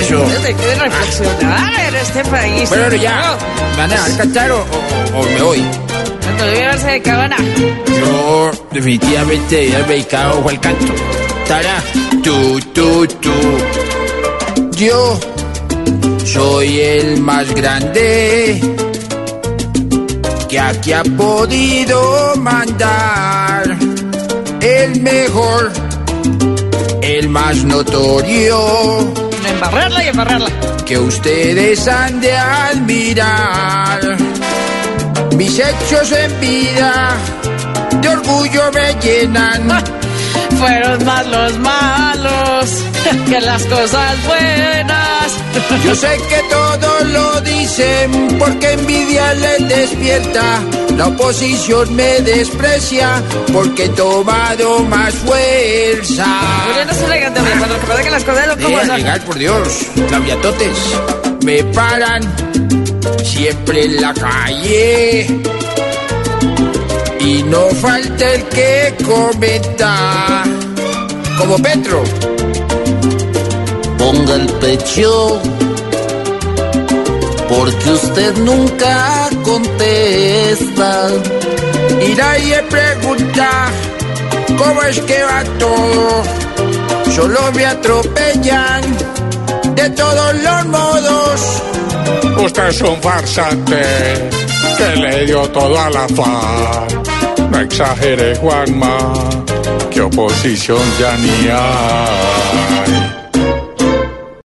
Eso. Desde que reflexionar en este país. Bueno, ya. ¿Me van a cantar o, o- o me voy? Entonces, verse de cabana. Yo definitivamente haber dedicado al canto. Tara, tú, tú, tú. Yo soy el más grande que aquí ha podido mandar. El mejor, el más notorio Embarrarla y embarrarla. que ustedes han de admirar. Mis hechos en vida de orgullo me llenan. Fueron más los malos que las cosas buenas. Yo sé que todos lo dicen porque envidia les despierta. La oposición me desprecia porque he tomado más fuerza. Yo no hombre, pero lo que pasa es que las cosas no como Deja son. llegar, por Dios, Claudiatotes. Me paran siempre en la calle. Y no falta el que comenta. Como Petro. Ponga el pecho, porque usted nunca contesta. Y nadie pregunta cómo es que va todo. Solo me atropellan de todos los modos. Usted es un farsante que le dio todo a la FARC. No exagere, Juanma, que oposición ya ni hay.